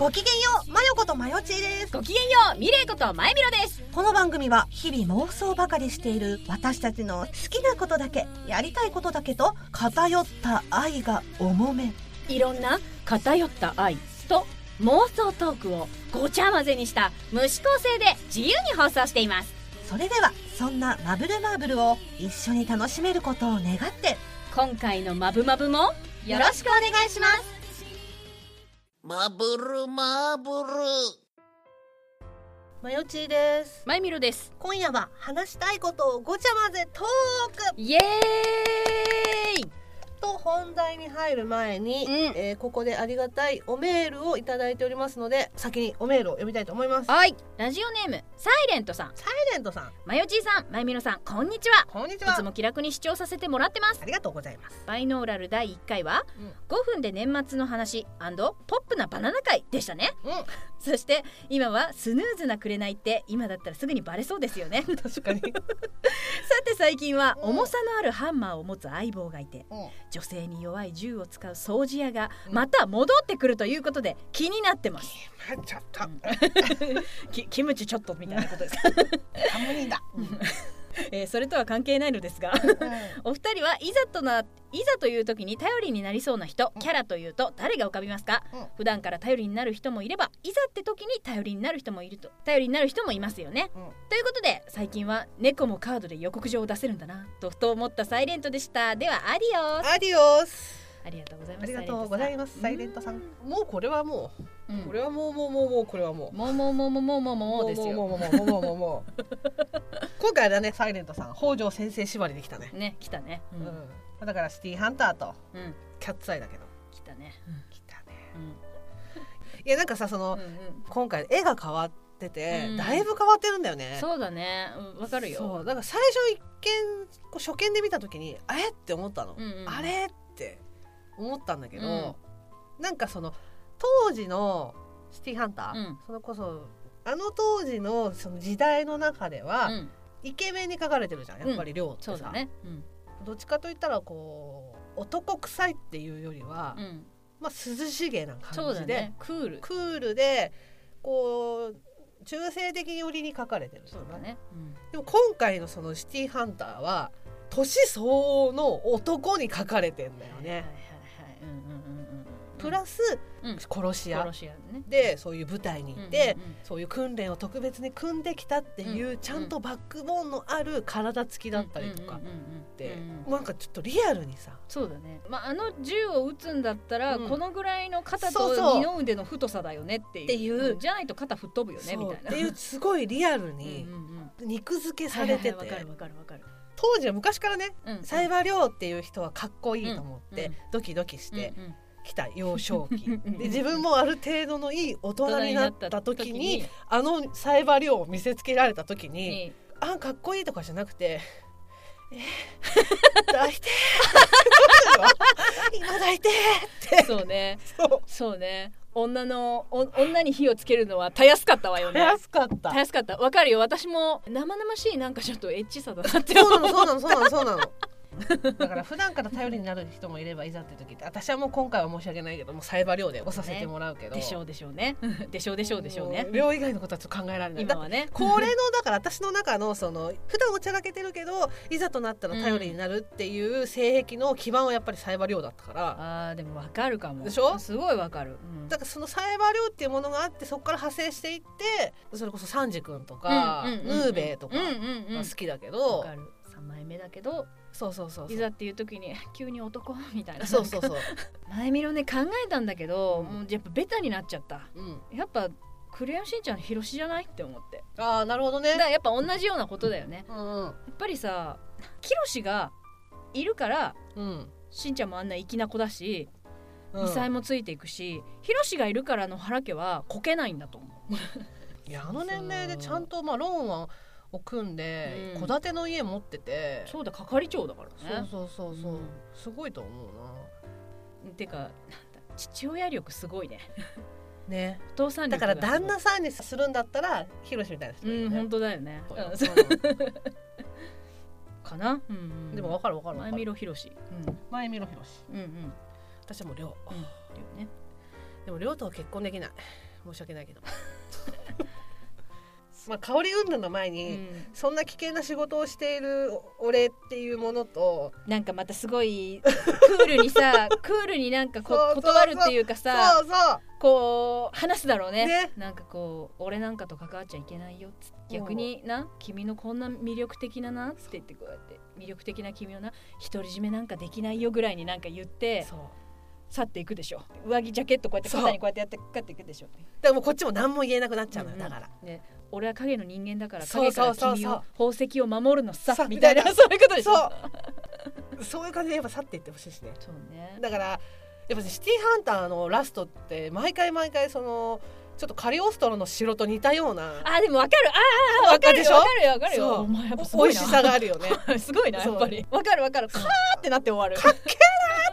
ごきげんようまよことまよちーです。ごきげんようミレイことまゆみろです。この番組は日々妄想ばかりしている私たちの好きなことだけやりたいことだけと偏った愛が重め。いろんな偏った愛と妄想トークをごちゃ混ぜにした無視構成で自由に放送しています。それではそんなマブルマーブルを一緒に楽しめることを願って。今回のマブマブもよろしくお願いしますマブルマーブル。まよちーです。まゆみろです。今夜は話したいことをごちゃ混ぜトーク。イエーイと本題に入る前に、うん。えーここでありがたいおメールをいただいておりますので先におメールを読みたいと思います。サはい。ラジオネームサイレントさん。イレントさん。まよちーさんまゆみろさんこんにちは。こんにちは。いつも気楽に視聴させてもらってます。ありがとうございます。バイノーラル第1回はうん。5分で年末の話ポップなバナナ会でしたね。うんそして今はスヌーズな紅って今だったらすぐにバレそうですよね。確かに、さて最近はうん。重さのあるハンマーを持つ相棒がいて女性に弱い銃を使う掃除屋がうん。また戻ってくるということで気になってます、ちょっと きキムチちょっとみたいなことです。か、ハモリだ、えーそれとは関係ないのですが お二人はいざとないざという時に頼りになりそうな人キャラというと誰が浮かびますか、うん。普段から頼りになる人もいればいざって時に頼りになる人もいると頼りになる人もいますよね、うん。ということで最近は猫もカードで予告状を出せるんだなとふと思ったサイレントでした。ではアディオス。アディオス。ありがとうございます。ありがとうございます。サイレントさん。もうこれはもう、うん。これはもうもうもうもうこれはもう。もうもうもうもうもうもうもうですよ。もうもうもうもうもうもうもう今回だねサイレントさん北条先生縛りできたね、ね来たねううんんだからシティーハンターとうんキャッツアイだけど来たね来たねうんいやなんかさその、うんうん今回絵が変わってて、うんだいぶ変わってるんだよねそうだねうんわかるよそうだから最初一見こう初見で見た時にあれって思ったの、うんうんあれって思ったんだけど、うんなんかその当時のシティーハンター、うん。それこそあの当時のその時代の中では、うん。イケメンに描かれてるじゃんやっぱり亮ってさ、ね。うん。どっちかといったらこう男臭いっていうよりは、うん。まあ涼しげなそうだ感じで、ね。クール。クールでこう中性的に売りに描かれてるそうだね。うん。でも今回のそのシティーハンターは年相応の男に描かれてんだよね、はいはいはい。うんうんうんうんうんプラスうん。殺し屋。でそういう部隊に行って、そういう訓練を特別に組んできたっていう、うん。ちゃんとバックボーンのある体つきだったりとかって、なんかちょっとリアルにさ。そうだね、まあ、あの銃を撃つんだったら、うん。このぐらいの肩と二の腕の太さだよねっていう。じゃないと肩吹っ飛ぶよねみたいな。っていうすごいリアルに肉付けされてて、わかるわかるわかる。当時は昔からねうんサイバー亮っていう人はかっこいいと思って、うんドキドキしてうんうんきた幼少期うん。で自分もある程度のいい大人になった時にあのサイバー亮を見せつけられた時ににあかっこいいとかじゃなくて えー、抱いて 今抱いてって。そうね。そう。そうね。女のお女に火をつけるのはたやすかったわよね。早かった。たやすかった。わかるよ。私も生々しいなんかちょっとエッチさだなってそう思なのそうなのそうなのそうなのだから普段から頼りになる人もいればいざって時って私はもう今回は申し訳ないけどもうサイバー量で押させてもらうけど、でしょうでしょうね。でしょうでしょうでしょうね。も量以外のことはちょっと考えられない。今はね。これのだから私の中のその普段おちゃらけてるけどいざとなったら頼りになるっていう性癖の基盤はやっぱりサイバー量だったから。あーでもわかるかも。でしょ？すごいわかる、うん。だからそのサイバー量っていうものがあってそこから派生していってそれこそサンジ君とかうんうんうんヌーベイとかうんうんうんが好きだけわどかる。3枚目だけどそうそうそういざっていう時に 急に男？みたいな。そうそうそう、前見ろね考えたんだけど、うん。もうやっぱベタになっちゃった。うん、やっぱクレヨンしんちゃんのヒロシじゃないって思って。ああなるほどね。だからやっぱ同じようなことだよね。うん。やっぱりさキロシがいるからうん。しんちゃんもあんな粋な子だしうん。異彩もついていくし、ヒロシがいるからの原家はこけないんだと思う。いやあの年齢でちゃんとまあローンはを組んでうん。戸建ての家持ってて、そうだ係長だからね。そうそうそうそう、うん。すごいと思うてかなんだ父親力すごいね。な ね。お父さんだから旦那さんにするんだったらヒロシみたいな人ね。うん本当だよね、そううん。う かな、うんうん。んでも分かる分かる分前見ろひろし前見ろヒロシ。うんうん。うん私はもう亮。うん。だよね。でも亮とは結婚できない。申し訳ないけど まあ香り云々の前うに、ん。そんな危険な仕事をしている俺っていうものとなんかまたすごいクールにさ クールになんかこう断るっていうかさそうそう。こう話すだろうね。ね。なんかこう俺なんかと関わっちゃいけないよっつって逆にな君のこんな魅力的ななって言ってこうやって魅力的な君をな独り占めなんかできないよぐらいになんか言ってそう去っていくでしょ。上着ジャケットこうやって肩にこうやってやってかっていくでしょ。でもこっちも何も言えなくなっちゃうのよ、だから。ね。俺は影の人間だから影から君を宝石を守るのささみたいなそう。いうことでしょ。そう。そういう感じでやっぱ去っていってほしいしね。そうね。だからやっぱシティーハンターのラストって毎回毎回そのちょっとカリオストロの城と似たようなあでもわかる。ああわかるよわかるよわかるよ。お前やっぱすごいな。美味しさがあるよね。すごいなやっぱり。わかるわかる。カーってなって終わる。かっけ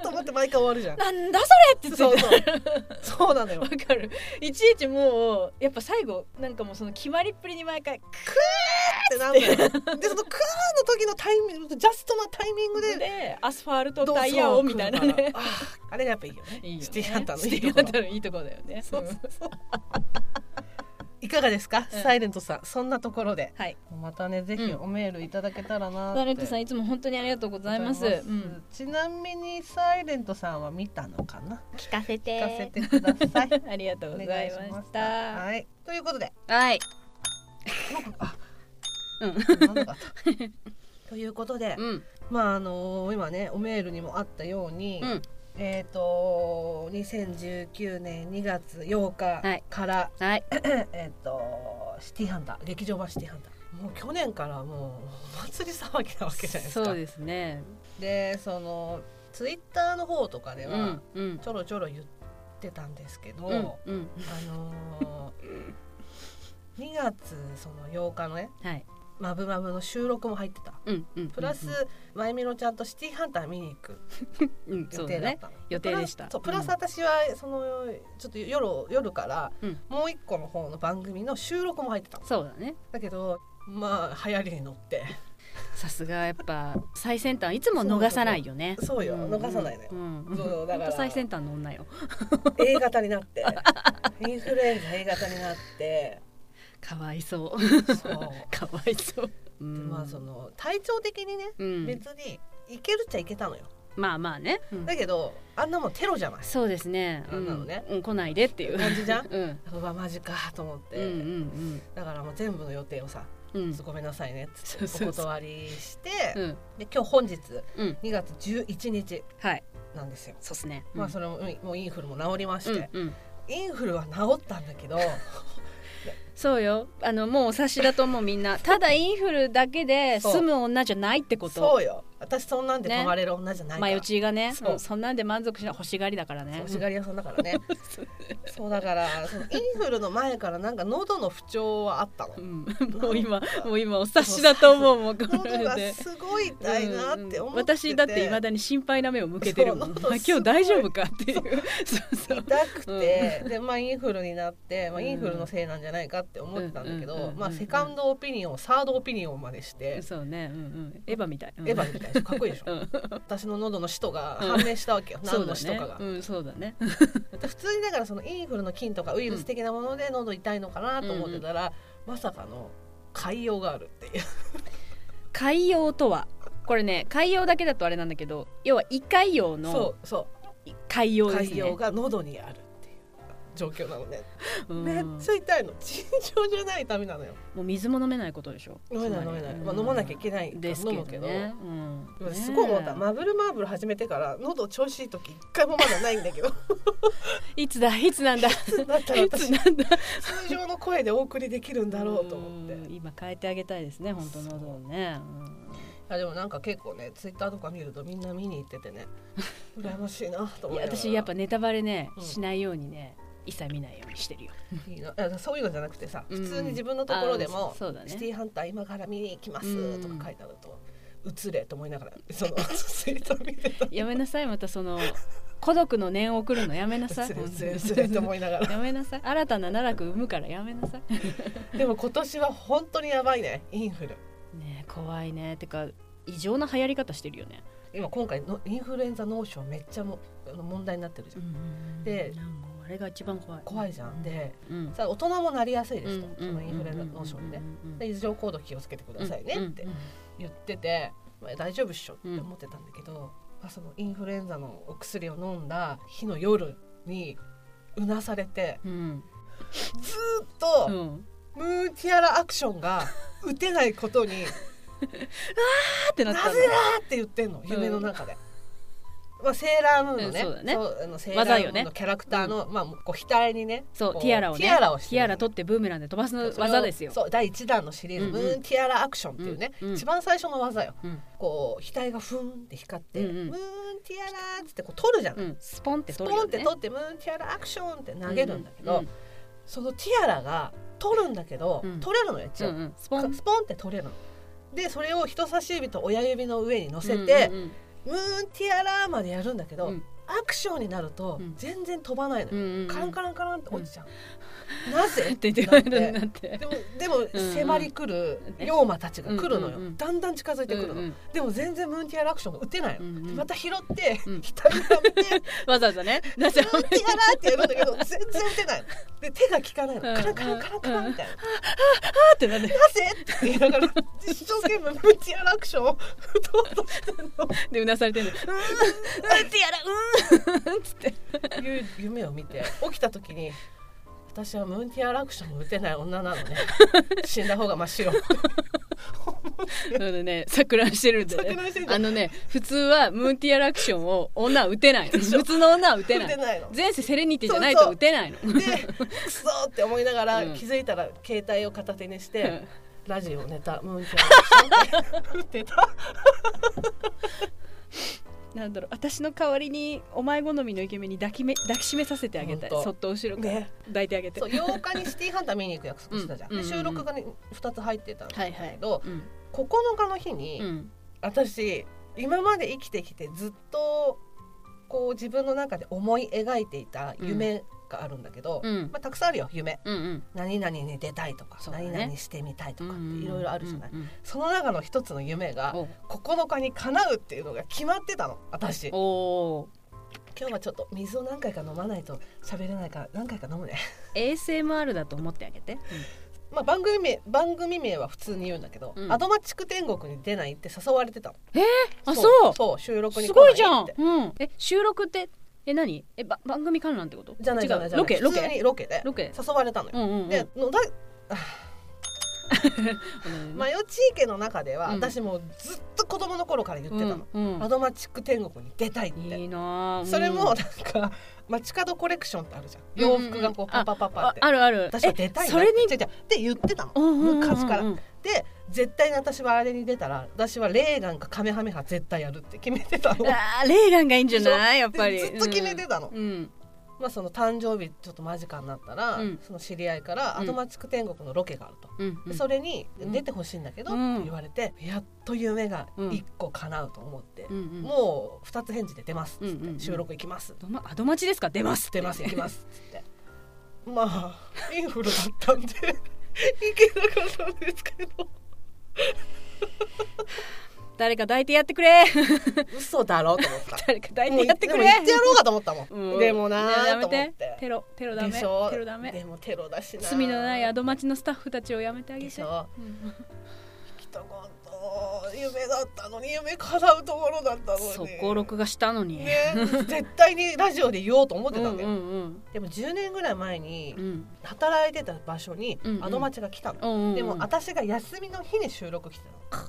と思って毎回終わるじゃん。なんだそれってそう言ってそうそう。なのよ。わかる。いちいちもうやっぱ最後なんかもうその決まりっぷりに毎回クってなんだよ。でそのクーの時のタイミングジャストなタイミングでーでアスファルトどうタイヤをみたいなね。あーあれがやっぱいいよね。いいよね。シティーハンターのいシいところ。いいところだよね。そうそうそういかがですか、うん。サイレントさん。そんなところで。はい。またねぜひうん。おメールいただけたらなサイレントさんいつも本当にありがとうございます。うん。ちなみにサイレントさんは見たのかな？聞かせて。聞かせてください。ありがとうございました。はい。ということで。はい。うん。ということで、うん。まああの今ねおメールにもあったように、うんえっ、と2019年2月8はい。日から、はい。えっ、とシティハンター劇場版シティハンター。もう去年からもうお祭り騒ぎなわけじゃないですか。そうですね。でそのツイッターの方とかでうはちょろちょろ言ってたんですけど、うんうん。あのー、2月その8日のねはい「まぶまぶ」の収録も入ってた。うんうんプラス、まゆみろちゃんとシティハンター見に行く予定だった。の、予定でした。プラスそうプラス私はそのちょっと夜夜からうん。もう一個の方の番組の収録も入ってたの。そうだね。だけどまあ流行りに乗って。さすがやっぱ最先端いつも逃さないよね。そうよ。ん。逃さないのよ。うんそうだから最先端の女よ。A 型になって。インフルエンザ A 型になってかわいそう。そう。かわいそう、うんまあその体調的にね、うん。別にいけるっちゃいけたのよ。まあまあね、うん。だけどあんなもんテロじゃない。そうですね。あんなのね。うん。うん来ないでっていう。感じじゃん？うん。うわマジかと思って、うんうんだからもう全部の予定をさうんうんごめんなさいねっつってそうそうそう。お断りしてうん。で今日本日うん。2月11日はい。なんですよ、そうっすね。まあそれもうんもうインフルも治りまして、うんうん。インフルは治ったんだけど そうよ。あのもうお察しだと思うみんな。ただインフルだけで済む女じゃないってこと。そうよ。私そんなんでね。泊まれる女じゃないから、前打ちがねそう。うんそんなんで満足しない欲しがりだからね。欲しがり屋さんだからね。そうだからそのインフルの前からなんか喉の不調はあったの。うん、もう今もう今お察しだと思うもう。こ喉がすごい痛いなって思ってて、私だっていまだに心配な目を向けてるもん。そう。喉あ今日大丈夫かっていう。そう。そう。痛くて、でまあインフルになって、まあ、インフルのせいなんじゃないかって思ってたんだけど、うんうんうんうんまあセカンドオピニオンサードオピニオンまでして、そうね。うんうん。エヴァみたい、うんエヴァみたい。かっこいいでしょ、うん。私の喉の使途が判明したわけよ、何の使途かが、うんそうだね。普通にだからそのインフルの菌とかウイルス的なもので喉痛いのかなと思ってたら、まさかの潰瘍があるっていう。海洋とは？これね海洋だけだとあれなんだけど要は胃潰瘍そのうそ海洋うですね。潰瘍が喉にある状況なのね、うん。めっちゃ痛いの。尋常じゃない痛みなのよ。もう水も飲めないことでしょ。飲めない飲めない、まあ、飲まなきゃいけない。ですけどね、うん。すごい思った、ねマブルマーブル始めてから喉調子いい時一回もまだないんだけど。いつだ？いつなんだ？いつ私 なんだ？通常の声でお送りできるんだろうと思って。うん。今変えてあげたいですね本当の喉をね、あでもなんか結構ねツイッターとか見るとみんな見に行っててね。羨ましいなと思いながら。私やっぱネタバレね、うん。しないようにね一切見ないようにしてるよ。いいないやそういうのじゃなくてさ、うん。普通に自分のところでもあそうだね。シティハンター今から見に行きます」うん。とか書いてあると「映れ」と思いながらその ツイート見てた。やめなさいまたその孤独の念を送るのやめなさい。映れ映れ映れと思いながら。やめなさい。新たな奈落生むからやめなさい。でも今年は本当にやばいねインフル。ねえ怖いね。てか異常な流行り方してるよね。今今回のインフルエンザ脳症めっちゃも問題になってるじゃん。んか怖いあれが一番怖い。怖いじゃん。でうん。さあ大人もなりやすいですと、うんそのインフルエンザ症で,、うんで異常行動気をつけてくださいねってうん言ってて、まあ、大丈夫っしょって思ってたんだけど、まあ、そのインフルエンザのお薬を飲んだ日の夜にうなされてうん。ずーっと、うん。ムーンティアラアクションが打てないことに あーってなったなぜだって言ってんの夢の中で。まあ、セーラームーンのね,、うんそうだね。あのセーラームー技よねンのキャラクターの、まあ、こう額にねこそうティアラをねティアラをしてティアラ取ってブーメランで飛ばすの技ですよ。そう第1弾のシリーズ、うんうん。ムーンティアラアクションっていうね、うんうん。一番最初の技よ。うん。こう額がふんって光って、うんうん。ムーンティアラーっつってこう取るじゃん、うん。スポンってスポ取るよね。ンって取ってムーンティアラアクションって投げるんだけど、うんそのティアラが取るんだけど、うん。取れるのよ一応、うんうん。スポン。スポンって取れるの。でそれを人差し指と親指の上に乗せて、うんうんムーンティアラーまでやるんだけど、うん。アクションになるとうん。全然飛ばないのよ、うんうんカランカランカランって落ちちゃう、なぜ？って言ってるんだって。でもでもうん迫り来る妖魔たちが来るのよ、うんうんうんだんだん近づいてくるの、うんうんでも全然ムーンティアラアクションが打てないの、うんうんでまた拾って、うん。左にはめて わざわざね。な ぜムーンティアラーってやるんだけど全然打てないの。で手が効かないの、うんカランカランカランカランみたいな、ってなってなぜ？って言いながら一生懸命ムーンティアラアクションを打とうとしてるの。でうなされてるのうんティアラうんつっていう夢を見て起きた時に私はムーンティアラアクションも打てない女なのね。死んだ方が真っ白なのでね。錯乱してるんでね。あのね普通はムーンティアラクションを女は打てない。普通の女は打てない前世セレニティじゃないと打てないの。でクソーって思いながら、うん。気づいたら携帯を片手にして、うん。ラジオネタムーンティアラアクションって。打ってたなんだろう私の代わりにお前好みのイケメンに抱きめ抱きしめさせてあげたい。そっと後ろからね。抱いてあげて。そう8日にシティハンター見に行く約束してたじゃん、うん。で収録が、ね、2つ入ってたんだはいはい。けど、うん。9日の日に、うん。私今まで生きてきてずっとこう自分の中で思い描いていた夢があるんだけど、うん。まあ、たくさんあるよ夢。うんうん。何々に出たいとか、ね。何々してみたいとかっていろいろあるじゃない、うんうんその中の一つの夢がお9日に叶うっていうのが決まってたの私。今日はちょっと水を何回か飲まないと喋れないから何回か飲むね。ASMR だと思ってあげて。まあ番組名番組名は普通に言うんだけど、うん。アドマチック天国に出ないって誘われてたの。あそう。そう。収録にす来ないって。ごいじゃん、うん、え収録ってえ何？えば番組観覧ってこと？じゃないじゃないロケロケ？にロケで。ロケ。誘われたのよ、うんうんうん。でのだ うんマヨチー家の中では、うん。私もうずっと子供の頃から言ってたの、うんうん。アドマチック天国に出たいって。いいなあそれもなんか街角コレクションってあるじゃん。洋服がこうパあパパパって。ああるある。私は出たいそれに？って言ってたの。昔から。で絶対に私はあれに出たら私はレーガンかカメハメハ絶対やるって決めてたの。あーレーガンがいいんじゃない？やっぱり。ずっと決めてたの、うんまあその誕生日ちょっと間近になったら、うん。その知り合いからアドマチック天国のロケがあると、うん。うんでそれに出てほしいんだけど、うん。って言われてやっと夢が1個叶うと思って、うんうん。もう2つ返事で出ますっつって、収録行きます。アドマチですか？出ます出ます行きますっつって。まあインフルだったんで行けなかったんですけど誰か抱いてやってくれ。嘘だろうと思った。誰か抱いてやってくれ。でも言ってやろうかと思ったもん、うん。でもなーと思って。て。テロテロダメ。テロダメ。でもテロだしな罪のないアドマチのスタッフたちをやめてあげでしてょ？うん。行きたかった夢だったのに夢叶うところだったのに。速攻録画したのに。ね。絶対にラジオで言おうと思ってたんだよ、うんうん。でも10年ぐらい前にうん。うん働いてた場所にうんうん。アドマチが来たの、うんうんうん。でも私が休みの日に収録来てたの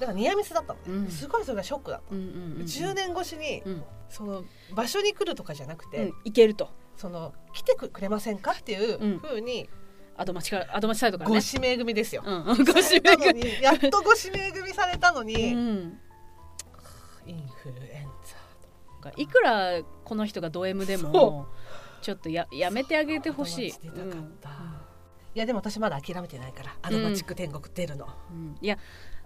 だからニアミスだったのね、うん。すごいそれがショックだった、うんうんうん10年越しにうん。その場所に来るとかじゃなくて、うん。いけると。その来てくれませんかっていううん。ふうにアドマチからアドマチサイトからね。ご指名組ですよ、ご指名にやっとご指名組されたのに、うん。インフルエンザいくらこの人がド M でそもちょっとややめてあげてほしい。いやでも私まだ諦めてないからアドマチック天国出るの、うんうん。いや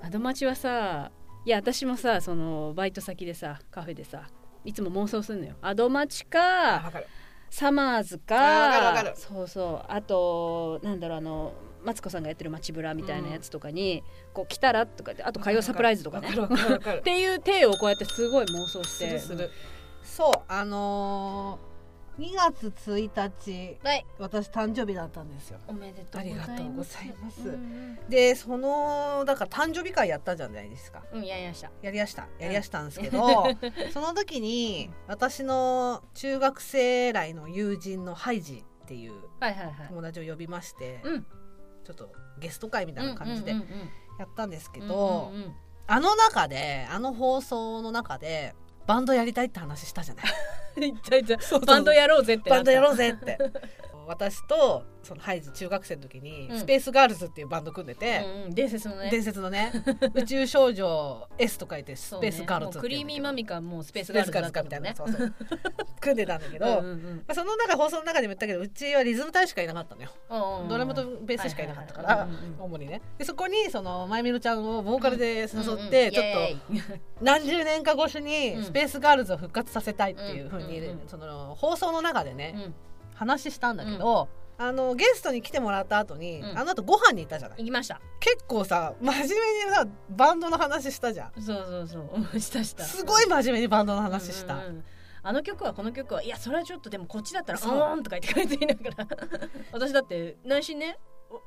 アドマチはさいや私もさそのバイト先でさカフェでさいつも妄想するのよ。アドマチあかサマーズかそうそう。あとなんだろうあのマツコさんがやってる街ブラみたいなやつとかに、こう来たらとかってあと火曜サプライズとかね。っていう体をこうやってすごい妄想して。そうあのー2月1日はい。私誕生日だったんですよ。おめでとうありがとうごございます。うんでそのだから誕生日会やったじゃないですか。うん、うん、やりました。やりやした。やりやしたんですけど、その時に私の中学生来の友人のハイジっていうはいはいはい。友達を呼びまして、うん。ちょっとゲスト会みたいな感じでやったんですけうんど、あの中であの放送の中でバンドやりたいって話したじゃない。バンドやろうぜってバンドやろうぜって私とそのハイジ中学生の時に、うん。スペースガールズっていうバンド組んでて、うんうん。伝説のね。伝説のね 宇宙少女 S と書いてスペースガールズもうクリーミーマミかもうスペースガールズかみたいな、そうそう。組んでたんだけど、まうんうん。あ、その中放送の中でも言ったけどうちはリズム隊しかいなかったのよ、うんうんドラムとベースしかいなかったかはいら主にね。でそこにそのまゆみろちゃんをボーカルで誘って、ちょっと何十年か越しにうん。スペースガールズを復活させたいっていうふうに、その放送の中でね、うん話したんだけど、あのゲストに来てもらった後に、うん。あの後ご飯に行ったじゃない。行きました。結構さ真面目にさバンドの話したじゃん。そうそうそう。したした。すごい真面目にバンドの話した、うんうんうん。あの曲はこの曲はいやそれはちょっとでもこっちだったら「う。ん」とか言って書いて言いながら。私だって内心ねわ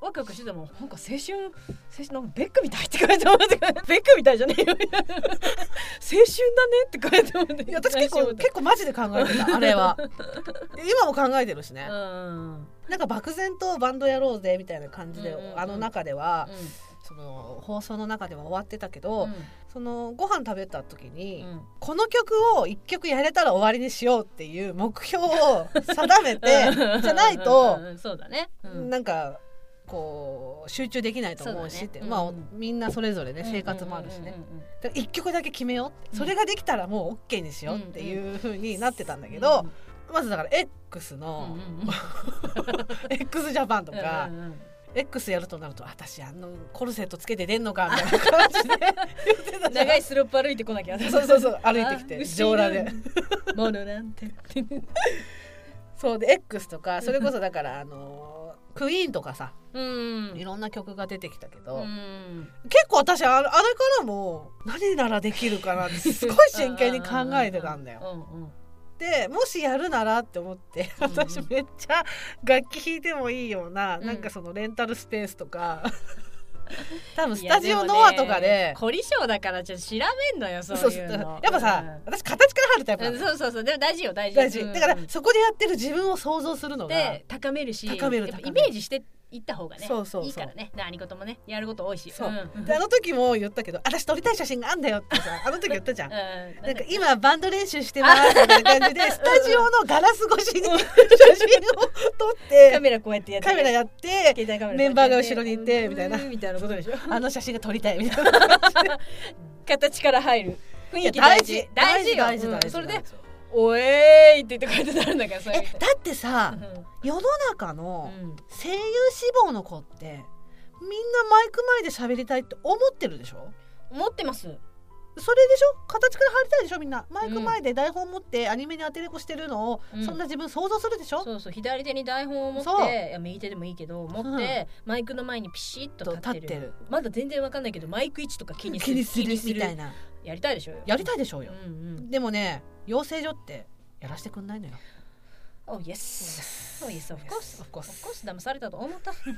ワクワクしてたもんなんか青春青春なんかベックみたいって書いて思ってベックみたいじゃねえよ。青春だねって書いて思っていや私結構結構マジで考えてたあれは。今も考えてるしね、うんうんなんか漠然とバンドやろうぜみたいな感じで、うんうんうん。あの中では、うその放送の中では終わってたけんど、うん。そのご飯食べた時に、うん。この曲を一曲やれたら終わりにしようっていう目標を定めてじゃないとそうだね、うん。なんかこう集中できないと思うしって。まあ、そうん。みんなそれぞれね生活もあるしね、一曲だけ決めよううん。それができたらもう OK にしようっていう風になってたんだけど、まずだから X うんの、うんうん。X ジャパンとか、うんうん X やるとなると私あのコルセットつけて出んのかみたいな感じで長いスロープ歩いてこなきゃ。そうそうそう歩いてきてあ上裸で。ものなんて。そうで X とかそれこそだからあのクイーンとかさうん。いろんな曲が出てきたけど、うん。結構私あれからも何ならできるかなってすごい真剣に考えてたんだよ。でもしやるならって思って私めっちゃ楽器弾いてもいいような、うん。なんかそのレンタルスペースとか 多分スタジオノアとかもでね凝り性だからちょっと調べんのよそういうの。やっぱさ、私形から入るタイプうんそうそうそう。でも大事よ大事。大事。うんだからそこでやってる自分を想像するのがで高めるしイメージしていった方がねそうそういいからね。何事もねやること多いし。そう、ん。であの時も言ったけど私撮りたい写真があんだよってさ あの時言ったじゃん。うん。なんか今バンド練習してますみたいな感じでスタジオのガラス越しに 写真を撮ってカメラこうやってやってカメラやってメンバーが後ろにいてみたいな。うんみたいなことでしょ。あの写真が撮りたいみたいな。形から入る。雰囲気大事。大事。よ。大事大事うん。それで大事「おえーい!」って言ってこうやってなるんだからそれえだってさうん。世の中のうん。声優志望の子ってみんなマイク前で喋りたいって思ってるでしょ？思ってます。それでしょ？形から入りたいでしょみんな。マイク前で台本持ってアニメに当てれこしてるのを、うん。そんな自分想像するでしょ、そうそう。左手に台本を持そう。っていや右手でもいいけど持って、マイクの前にピシッと立ってる。立ってる。まだ全然わかんないけどマイク位置とか気にする。気にするみたいなやりたいでしょやりたいでしょうよ、うんうん。でもね養成所ってやらせてくんないのよ Oh yes. Oh yes of course Of course. Of course 騙されたと思った。う ん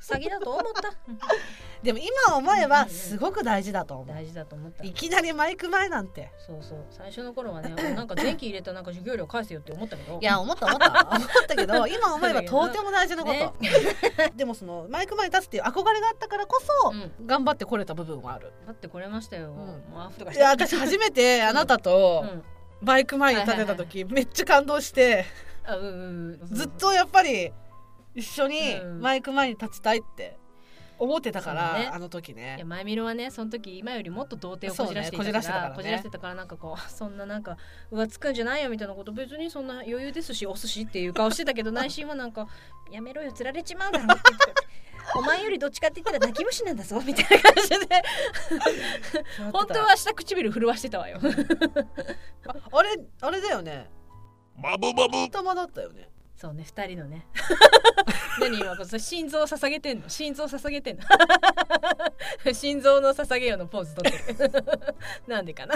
詐欺だと思った。でも今思えばすごった大事だと思う、大事だと思った。いきなりマイク前なんて。そうそう。最初の頃はね なんか電気入れたなんか授業料返せよって思ったけど。いや思った思った。思ったけど今思えばとても大事なこと、ね。でもそのマイク前に立つっていう憧れがあったからこそ、うん。頑張ってこれた部分はある。だってこれましたよ、いや私初めてあなたとうん。マイク前に立てた時めっちゃ感動してずっとやっぱり一緒にうん。マイク前に立ちたいって思ってたから、ね。あの時いねや前見ろはねその時今よりもっと童貞をこじらしていそうねこじらしてたからね。こじらしてたからなんかこうそんななんか浮つくんじゃないよみたいなこと別にそんな余裕ですしお寿司っていう顔してたけど内心はなんかやめろよ釣られちまうだろって言って お前よりどっちかって言ったら泣き虫なんだぞみたいな感じで。本当は下唇震わしてたわよ。ああれあれだよねマブマブ。玉だったよね。そうね二人のね。何今これ心臓捧げてんの？心臓捧げてんの？心臓の捧げよのポーズ取ってる。なんでかな？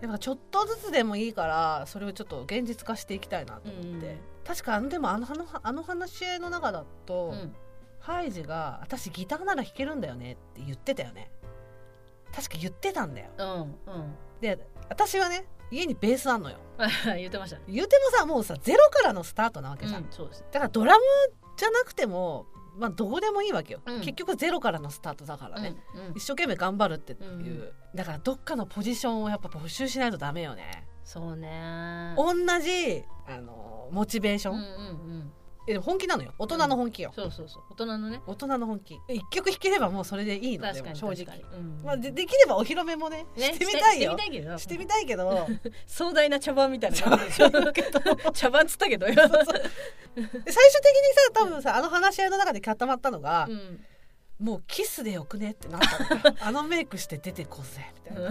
でもちょっとずつでもいいからそれをちょっと現実化していきたいなと思って、うん確かあのでもあのあのあの話し合いの中だと、うん。ハイジが「私ギターなら弾けるんだよね」って言ってたよね。確か言ってたんだよ。うん。で私はね家にベースあんのよ。う ん言ってました。ね言うてもさもうさゼロからのスタートなわけじゃん、うんそうです。だからドラムじゃなくてもまあどうでもいいわけよ、うん。結局ゼロからのスタートだからね、うんうん。一生懸命頑張るっていう、うん。だからどっかのポジションをやっぱ募集しないとダメよね、そうね。同じあのモチベーション、うんうんうんえでも本気なのよ。大人の本気よ、そうそうそう。大人のね。大人の本気。一曲弾ければもうそれでいいので確かにも正直確かに。うん。まあ、でできればお披露目もねねしてみたいよ。してみたいけど。してみたいけど。壮大な茶番みたいな。感じでしょ茶番っつったけど。よ最終的にさ多分さあの話し合いの中で固まったのが、うんもうキスでよくね？ってなったの。よ あのメイクして出てこぜ。みたいな、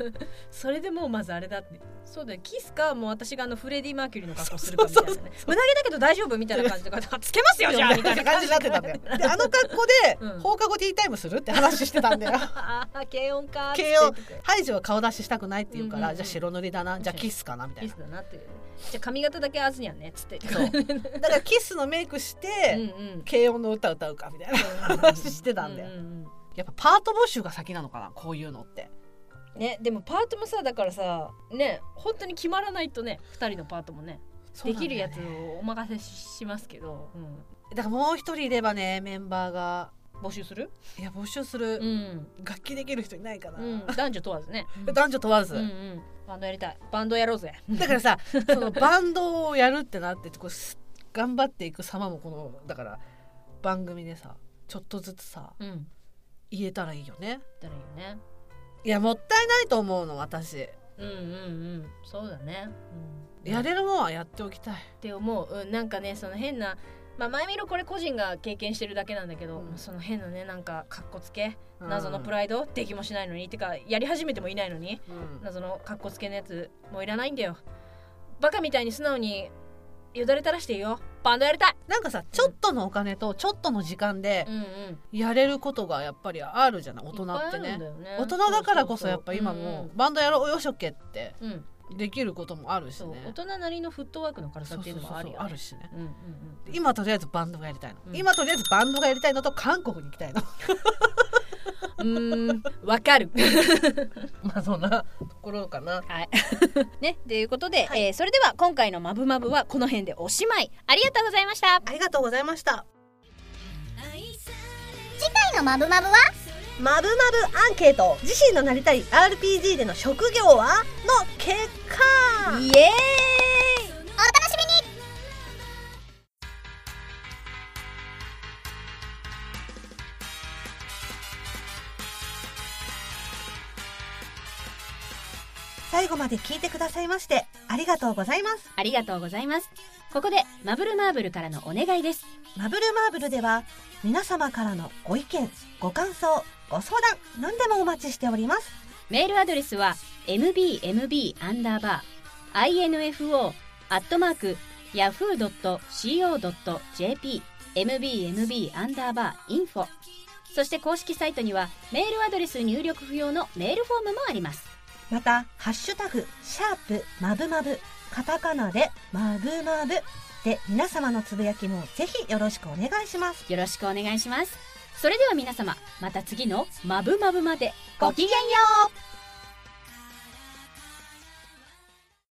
それでもうまずあれだってそうだよ。キスかもう私があのフレディ・マーキュリーの格好するかみたいな胸毛だけど大丈夫みたいな感じであつけますよじゃあ。みたいな感じになってたんだよ。であの格好で、うん。放課後ティータイムするって話してたんだよ。ああ軽音か軽音。ハイジは顔出ししたくないって言うから、うんうんうん。じゃあ白塗りだな。じゃあキスかなみたいキなスだなっていう。ねじゃあ髪型だけあずにゃんねっつって。そう。だからキスのメイクしうんて、うん。軽音の歌歌うかみたいな話してたんだよ、ううやっぱパート募集が先なのかなこういうのって。うんねでもパートもさだからさね本当に決まらないとね2人のパートもね。できるやつをお任せしますけど、うん、だからもう一人いればねメンバーが募集する？いや募集する、うん、楽器できる人いないかな、うん、男女問わずね。男女問わず、うんうん。バンドやりたい。バンドやろうぜ。だからさそのバンドをやるってなってこうす頑張っていく様もこのだから番組でさちょっとずつさうん。言えたらいいよね。だらいいよね。いやもったいないと思うの私。うんうんうん。そうだね、うん、やれるもんはやっておきたい。って思う、うん、なんかねその変なまあ前見ろこれ個人が経験してるだけなんだけど、うん。その変なねなんかかっこつけうん。謎のプライドできもしないのにてかやり始めてもいないのにうん。謎のかっこつけのやつもういらないんだよ。バカみたいに素直によだれ垂らしていいよ。バンドやりたい。なんかさちょっとのお金とちょっとの時間でやれることがやっぱりあるじゃない大人ってね。大人だからこそやっぱ今もうバンドやろうよしょけって。できることもあるしね。大人なりのフットワークの軽さっていうのもあるよ、ね、あるしね。うんうんうん。今とりあえずバンドがやりたいの、うん。今とりあえずバンドがやりたいのと韓国に行きたいのうーんわかる。まあそんなところかな。はい。ね、ということで、えーそれでは今回の「まぶまぶ」はこの辺でおしまい。ありがとうございました。ありがとうございました。次回のマブマブは？まぶまぶアンケート自身のなりたい RPG での職業は？の結果。イエーイ。お楽しみに最後まで聞いてくださいましてありがとうございますありがとうございます。ここでマブルマーブルからのお願いです。マブルマーブルでは皆様からのご意見ご感想ご相談何でもお待ちしておりますメールアドレスは mbmb アンダーバー info アットマーク yahoo.co.jp mbmb アンダーバー info そして公式サイトにはメールアドレス入力不要のメールフォームもあります。また「ハッシュタグシャープまぶまぶ」カタカナで「まぶまぶ」で皆様のつぶやきもぜひよろしくお願いしますよろしくお願いします。それでは皆様、また次のまぶまぶまでごきげんよう